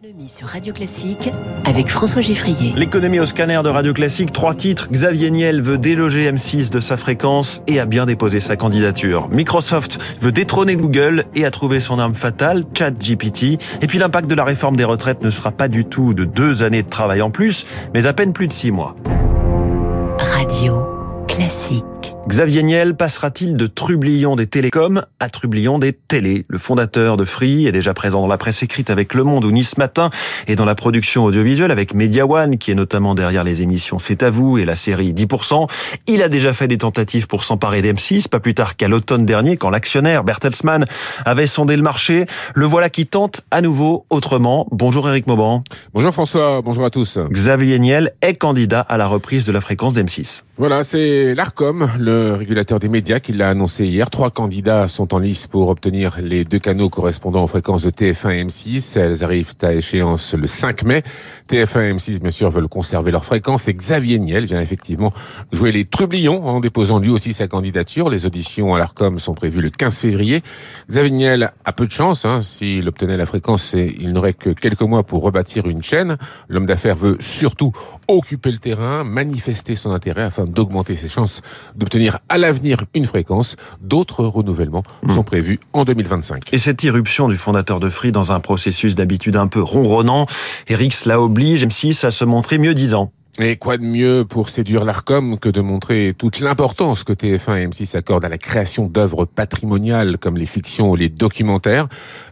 L'économie sur Radio Classique avec François Giffrier. L'économie au scanner de Radio Classique, trois titres. Xavier Niel veut déloger M6 de sa fréquence et a bien déposé sa candidature. Microsoft veut détrôner Google et a trouvé son arme fatale, ChatGPT. Et puis l'impact de la réforme des retraites ne sera pas du tout de deux années de travail en plus, mais à peine plus de six mois. Radio Classique. Xavier Niel passera-t-il de trublion des télécoms à trublion des télés? Le fondateur de Free est déjà présent dans la presse écrite avec Le Monde ou Nice Matin et dans la production audiovisuelle avec Media One, qui est notamment derrière les émissions C'est à vous et la série 10%. Il a déjà fait des tentatives pour s'emparer d'M6, pas plus tard qu'à l'automne dernier, quand l'actionnaire Bertelsmann avait sondé le marché. Le voilà qui tente à nouveau autrement. Bonjour Eric Mauban. Bonjour François, bonjour à tous. Xavier Niel est candidat à la reprise de la fréquence d'M6. Voilà, c'est l'ARCOM, le régulateur des médias, qui l'a annoncé hier. Trois candidats sont en lice pour obtenir les deux canaux correspondant aux fréquences de TF1 et M6. Elles arrivent à échéance le 5 mai. TF1 et M6, bien sûr, veulent conserver leurs fréquences et Xavier Niel vient effectivement jouer les trublions en déposant lui aussi sa candidature. Les auditions à l'ARCOM sont prévues le 15 février. Xavier Niel a peu de chance. Hein. S'il obtenait la fréquence, il n'aurait que quelques mois pour rebâtir une chaîne. L'homme d'affaires veut surtout occuper le terrain, manifester son intérêt afin d'augmenter ses chances d'obtenir à l'avenir une fréquence. D'autres renouvellements mmh. sont prévus en 2025. Et cette irruption du fondateur de Free dans un processus d'habitude un peu ronronnant, Eric cela oblige M6 à se montrer mieux disant. Et quoi de mieux pour séduire l'ARCOM que de montrer toute l'importance que TF1 et M6 accordent à la création d'œuvres patrimoniales comme les fictions ou les documentaires?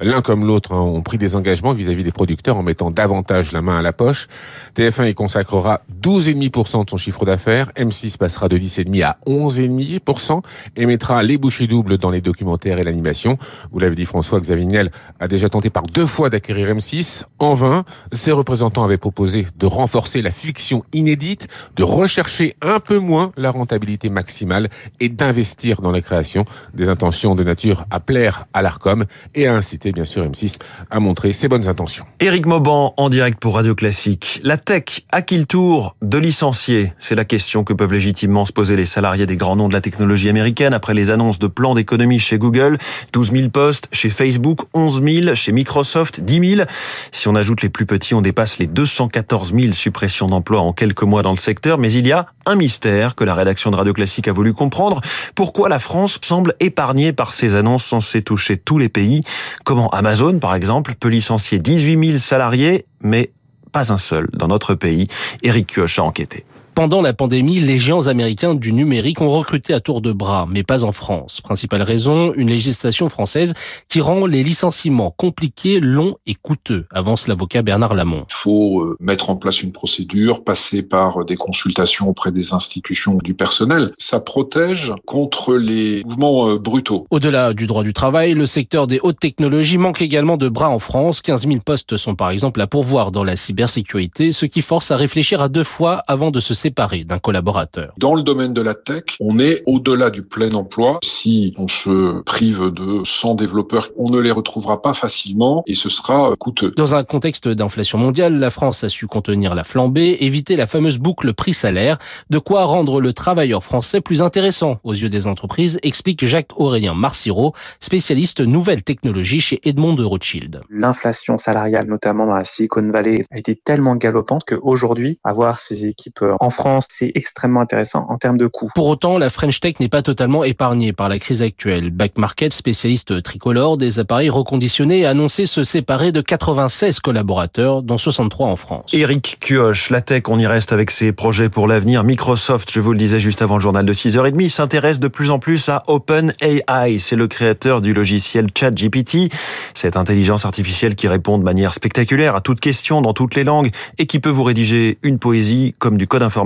L'un comme l'autre hein, ont pris des engagements vis-à-vis des producteurs en mettant davantage la main à la poche. TF1 y consacrera 12,5% de son chiffre d'affaires. M6 passera de 10,5% à 11,5% et mettra les bouchées doubles dans les documentaires et l'animation. Vous l'avez dit François, Xavier Niel a déjà tenté par deux fois d'acquérir M6. En vain, ses représentants avaient proposé de renforcer la fiction inédite, de rechercher un peu moins la rentabilité maximale et d'investir dans la création des intentions de nature à plaire à l'ARCOM et à inciter bien sûr M6 à montrer ses bonnes intentions. Éric Mauban en direct pour Radio Classique. La tech a-t-il le tour de licencier? C'est la question que peuvent légitimement se poser les salariés des grands noms de la technologie américaine après les annonces de plans d'économie chez Google, 12 000 postes chez Facebook, 11 000 chez Microsoft, 10 000. Si on ajoute les plus petits, on dépasse les 214 000 suppressions d'emplois en quelques mois dans le secteur, mais il y a un mystère que la rédaction de Radio Classique a voulu comprendre. Pourquoi la France semble épargnée par ces annonces censées toucher tous les pays? Comment Amazon, par exemple, peut licencier 18 000 salariés, mais pas un seul dans notre pays? Eric Kioch a enquêté. Pendant la pandémie, les géants américains du numérique ont recruté à tour de bras, mais pas en France. Principale raison, une législation française qui rend les licenciements compliqués, longs et coûteux, avance l'avocat Bernard Lamont. Il faut euh, mettre en place une procédure, passer par des consultations auprès des institutions du personnel. Ça protège contre les mouvements euh, brutaux. Au-delà du droit du travail, le secteur des hautes technologies manque également de bras en France. 15 000 postes sont par exemple à pourvoir dans la cybersécurité, ce qui force à réfléchir à deux fois avant de se séparé d'un collaborateur. Dans le domaine de la tech, on est au-delà du plein emploi. Si on se prive de 100 développeurs, on ne les retrouvera pas facilement et ce sera coûteux. Dans un contexte d'inflation mondiale, la France a su contenir la flambée, éviter la fameuse boucle prix-salaire, de quoi rendre le travailleur français plus intéressant aux yeux des entreprises, explique Jacques-Aurélien Marciro, spécialiste nouvelles technologies chez Edmond de Rothschild. L'inflation salariale, notamment dans la Silicon Valley, a été tellement galopante qu'aujourd'hui, avoir ces équipes en France, c'est extrêmement intéressant en termes de coûts. Pour autant, la French Tech n'est pas totalement épargnée par la crise actuelle. Back Market, spécialiste tricolore des appareils reconditionnés, a annoncé se séparer de 96 collaborateurs, dont 63 en France. Eric Kioch, la tech, on y reste avec ses projets pour l'avenir. Microsoft, je vous le disais juste avant le journal de 6h30, s'intéresse de plus en plus à OpenAI. C'est le créateur du logiciel ChatGPT, cette intelligence artificielle qui répond de manière spectaculaire à toutes questions dans toutes les langues et qui peut vous rédiger une poésie comme du code informatique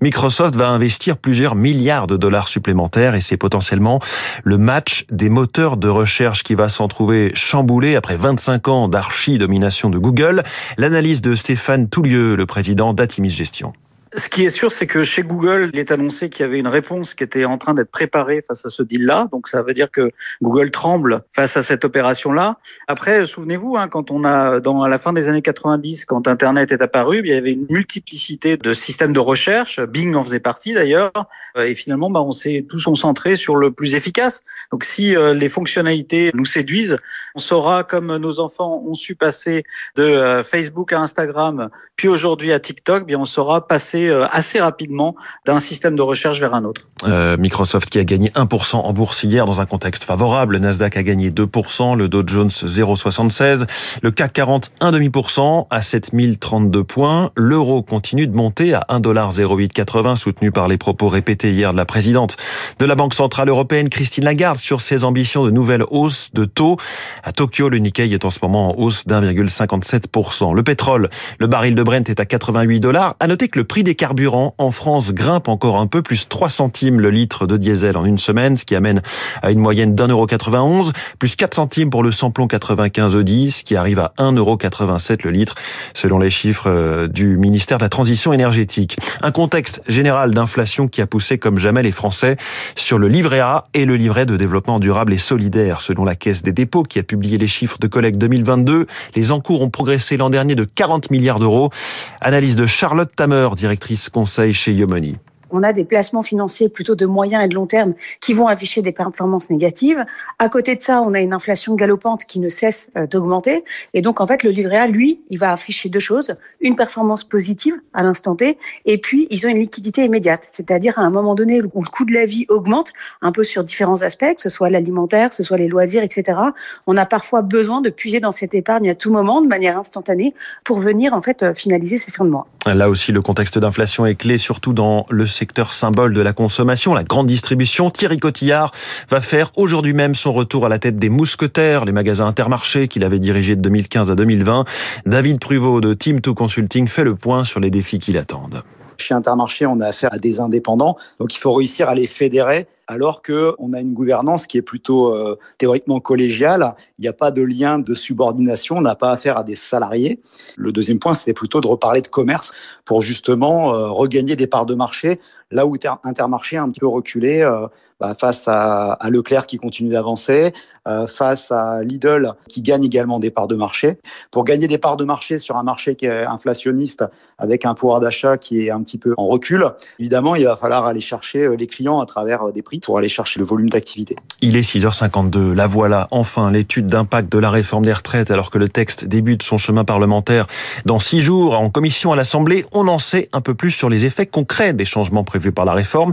Microsoft va investir plusieurs milliards de dollars supplémentaires et c'est potentiellement le match des moteurs de recherche qui va s'en trouver chamboulé après 25 ans d'archi-domination de Google. L'analyse de Stéphane Toulieu, le président d'Atimis Gestion. Ce qui est sûr, c'est que chez Google, il est annoncé qu'il y avait une réponse qui était en train d'être préparée face à ce deal-là. Donc ça veut dire que Google tremble face à cette opération-là. Après, souvenez-vous, hein, quand on a, dans à la fin des années 90, quand Internet est apparu, il y avait une multiplicité de systèmes de recherche. Bing en faisait partie d'ailleurs. Et finalement, bah, on s'est tous concentrés sur le plus efficace. Donc si euh, les fonctionnalités nous séduisent, on saura, comme nos enfants ont su passer de euh, Facebook à Instagram, puis aujourd'hui à TikTok, bien on saura passer euh, assez rapidement d'un système de recherche vers un autre. Euh, Microsoft qui a gagné 1% en bourse hier dans un contexte favorable. Le Nasdaq a gagné 2%, le Dow Jones 0,76, le CAC 40 1,5% à 7032 points. L'euro continue de monter à 1,0880 soutenu par les propos répétés hier de la présidente de la Banque Centrale Européenne Christine Lagarde sur ses ambitions de nouvelles hausses de taux. À Tokyo, le Nikkei est en ce moment en hausse d'1,57%. Le pétrole, le baril de Brent est à 88 dollars. À noter que le prix des carburants en France grimpe encore un peu, plus 3 centimes le litre de diesel en une semaine, ce qui amène à une moyenne d'un euro 91, plus 4 centimes pour le samplon 95 E10, qui arrive à 1,87 le litre, selon les chiffres euh, du ministère de la Transition énergétique. Un contexte général d'inflation qui a poussé comme jamais les Français sur le livret A et le livret de développement durable et solidaire. Selon la Caisse des dépôts qui a publié les chiffres de collecte 2022, les encours ont progressé l'an dernier de 40 milliards d'euros. Analyse de Charlotte Tamer, directrice conseil chez Yomoni on a des placements financiers plutôt de moyen et de long terme qui vont afficher des performances négatives. À côté de ça, on a une inflation galopante qui ne cesse euh, d'augmenter. Et donc, en fait, le livret A, lui, il va afficher deux choses. Une performance positive à l'instant T, et puis ils ont une liquidité immédiate. C'est-à-dire à un moment donné où le coût de la vie augmente, un peu sur différents aspects, que ce soit l'alimentaire, que ce soit les loisirs, etc. On a parfois besoin de puiser dans cette épargne à tout moment, de manière instantanée, pour venir, en fait, euh, finaliser ces fins de mois. Là aussi, le contexte d'inflation est clé, surtout dans le secteur symbole de la consommation, la grande distribution. Thierry Cotillard va faire aujourd'hui même son retour à la tête des mousquetaires, les magasins intermarchés qu'il avait dirigés de 2015 à 2020. David Pruvot de Team 2 Consulting fait le point sur les défis qui l'attendent. Chez Intermarché, on a affaire à des indépendants, donc il faut réussir à les fédérer alors qu'on a une gouvernance qui est plutôt euh, théoriquement collégiale. Il n'y a pas de lien de subordination, on n'a pas affaire à des salariés. Le deuxième point, c'était plutôt de reparler de commerce pour justement euh, regagner des parts de marché là où Intermarché a un petit peu reculé euh, bah, face à, à, Leclerc qui continue d'avancer, euh, face à Lidl qui gagne également des parts de marché. Pour gagner des parts de marché sur un marché qui est inflationniste avec un pouvoir d'achat qui est un petit peu en recul, évidemment, il va falloir aller chercher les clients à travers des prix pour aller chercher le volume d'activité. Il est 6h52. La voilà, enfin, l'étude d'impact de la réforme des retraites, alors que le texte débute son chemin parlementaire dans six jours en commission à l'Assemblée. On en sait un peu plus sur les effets concrets des changements prévus par la réforme.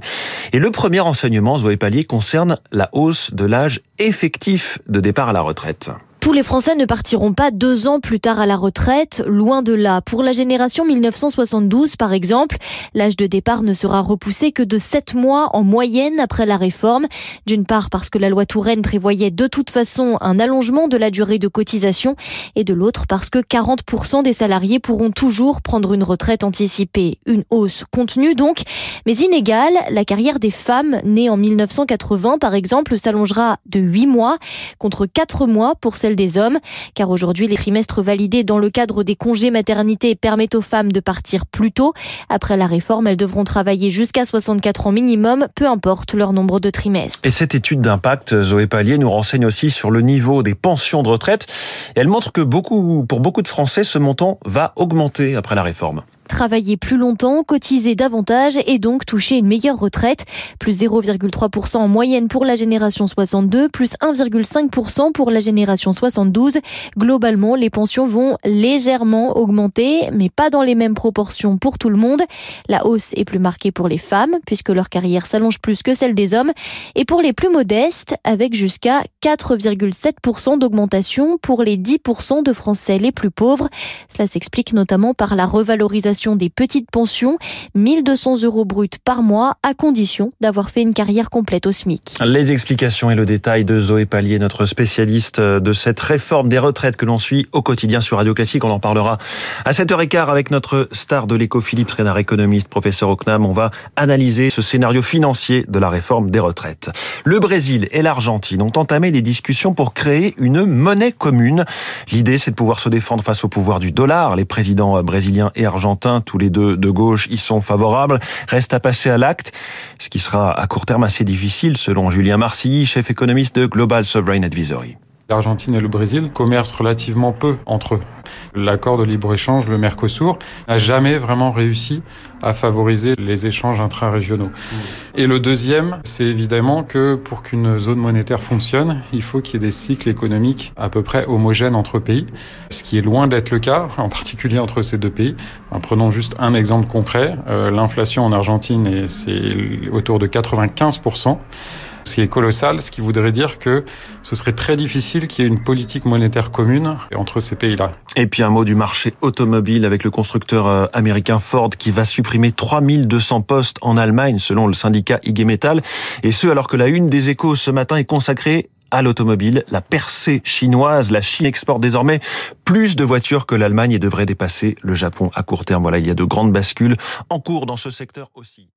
Et le premier enseignement, Zoé Pallier, concerne la hausse de l'âge effectif de départ à la retraite. Tous les Français ne partiront pas deux ans plus tard à la retraite, loin de là. Pour la génération 1972, par exemple, l'âge de départ ne sera repoussé que de sept mois en moyenne après la réforme. D'une part parce que la loi Touraine prévoyait de toute façon un allongement de la durée de cotisation et de l'autre parce que 40% des salariés pourront toujours prendre une retraite anticipée. Une hausse contenue donc, mais inégale. La carrière des femmes nées en 1980, par exemple, s'allongera de 8 mois contre 4 mois pour celles des hommes, car aujourd'hui les trimestres validés dans le cadre des congés maternité permettent aux femmes de partir plus tôt. Après la réforme, elles devront travailler jusqu'à 64 ans minimum, peu importe leur nombre de trimestres. Et cette étude d'impact, Zoé Pallier, nous renseigne aussi sur le niveau des pensions de retraite. Elle montre que beaucoup, pour beaucoup de Français, ce montant va augmenter après la réforme travailler plus longtemps, cotiser davantage et donc toucher une meilleure retraite. Plus 0,3% en moyenne pour la génération 62, plus 1,5% pour la génération 72. Globalement, les pensions vont légèrement augmenter, mais pas dans les mêmes proportions pour tout le monde. La hausse est plus marquée pour les femmes, puisque leur carrière s'allonge plus que celle des hommes, et pour les plus modestes, avec jusqu'à 4,7% d'augmentation pour les 10% de Français les plus pauvres. Cela s'explique notamment par la revalorisation des petites pensions, 1200 euros bruts par mois, à condition d'avoir fait une carrière complète au SMIC. Les explications et le détail de Zoé Pallier, notre spécialiste de cette réforme des retraites que l'on suit au quotidien sur Radio Classique. On en parlera à 7h15 avec notre star de l'éco, Philippe Trénard, économiste, professeur au CNAM. On va analyser ce scénario financier de la réforme des retraites. Le Brésil et l'Argentine ont entamé des discussions pour créer une monnaie commune. L'idée, c'est de pouvoir se défendre face au pouvoir du dollar. Les présidents brésiliens et argentins tous les deux de gauche, y sont favorables. Reste à passer à l'acte, ce qui sera à court terme assez difficile selon Julien Marcilly, chef économiste de Global Sovereign Advisory. L'Argentine et le Brésil commercent relativement peu entre eux. L'accord de libre-échange, le Mercosur, n'a jamais vraiment réussi à favoriser les échanges intra-régionaux. Et le deuxième, c'est évidemment que pour qu'une zone monétaire fonctionne, il faut qu'il y ait des cycles économiques à peu près homogènes entre pays, ce qui est loin d'être le cas, en particulier entre ces deux pays. prenons juste un exemple concret. Euh, l'inflation en Argentine, c'est autour de 95% ce qui est colossal, ce qui voudrait dire que ce serait très difficile qu'il y ait une politique monétaire commune entre ces pays-là. Et puis un mot du marché automobile avec le constructeur euh, américain Ford qui va supprimer 3200 postes en Allemagne selon le syndicat IG Metall. Et ce alors que la une des échos ce matin est consacrée à l'automobile, la percée chinoise. La Chine exporte désormais plus de voitures que l'Allemagne et devrait dépasser le Japon à court terme. Voilà, il y a de grandes bascules en cours dans ce secteur aussi.